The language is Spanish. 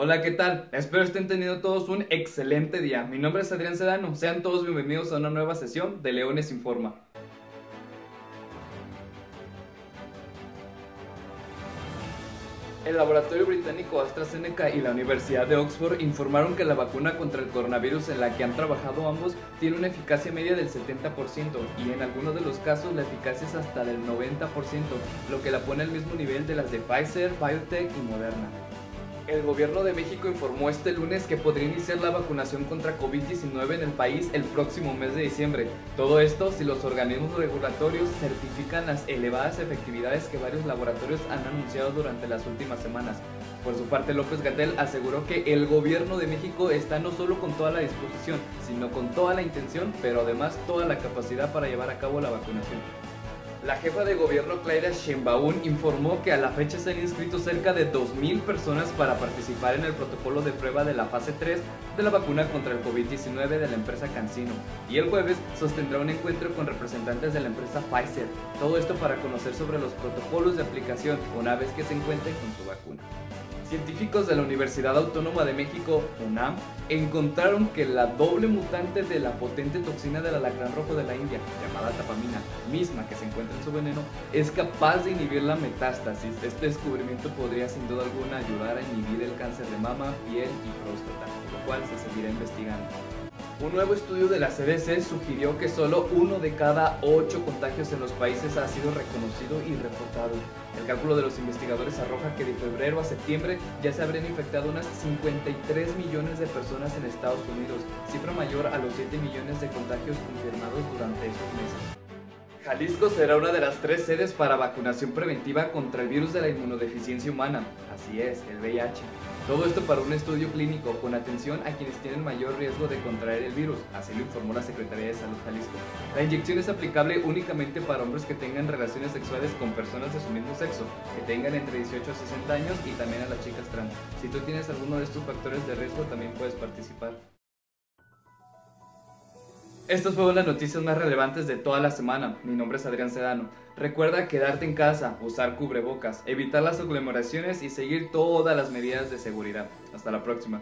Hola, ¿qué tal? Espero estén teniendo todos un excelente día. Mi nombre es Adrián Sedano. Sean todos bienvenidos a una nueva sesión de Leones Informa. El laboratorio británico AstraZeneca y la Universidad de Oxford informaron que la vacuna contra el coronavirus en la que han trabajado ambos tiene una eficacia media del 70% y en algunos de los casos la eficacia es hasta del 90%, lo que la pone al mismo nivel de las de Pfizer, BioNTech y Moderna. El gobierno de México informó este lunes que podría iniciar la vacunación contra COVID-19 en el país el próximo mes de diciembre. Todo esto si los organismos regulatorios certifican las elevadas efectividades que varios laboratorios han anunciado durante las últimas semanas. Por su parte, López Gatel aseguró que el gobierno de México está no solo con toda la disposición, sino con toda la intención, pero además toda la capacidad para llevar a cabo la vacunación. La jefa de gobierno Claudia Sheinbaum informó que a la fecha se han inscrito cerca de 2.000 personas para participar en el protocolo de prueba de la fase 3 de la vacuna contra el COVID-19 de la empresa CanSino y el jueves sostendrá un encuentro con representantes de la empresa Pfizer. Todo esto para conocer sobre los protocolos de aplicación una vez que se encuentre con su vacuna. Científicos de la Universidad Autónoma de México, UNAM, encontraron que la doble mutante de la potente toxina del alacrán rojo de la India, llamada tapamina, misma que se encuentra en su veneno, es capaz de inhibir la metástasis. Este descubrimiento podría sin duda alguna ayudar a inhibir el cáncer de mama, piel y próstata, lo cual se seguirá investigando. Un nuevo estudio de la CDC sugirió que solo uno de cada ocho contagios en los países ha sido reconocido y reportado. El cálculo de los investigadores arroja que de febrero a septiembre ya se habrían infectado unas 53 millones de personas en Estados Unidos, cifra mayor a los 7 millones de contagios confirmados durante esos meses. Jalisco será una de las tres sedes para vacunación preventiva contra el virus de la inmunodeficiencia humana, así es, el VIH. Todo esto para un estudio clínico con atención a quienes tienen mayor riesgo de contraer el virus, así lo informó la Secretaría de Salud Jalisco. La inyección es aplicable únicamente para hombres que tengan relaciones sexuales con personas de su mismo sexo, que tengan entre 18 a 60 años y también a las chicas trans. Si tú tienes alguno de estos factores de riesgo, también puedes participar. Estas fueron las noticias más relevantes de toda la semana. Mi nombre es Adrián Sedano. Recuerda quedarte en casa, usar cubrebocas, evitar las aglomeraciones y seguir todas las medidas de seguridad. Hasta la próxima.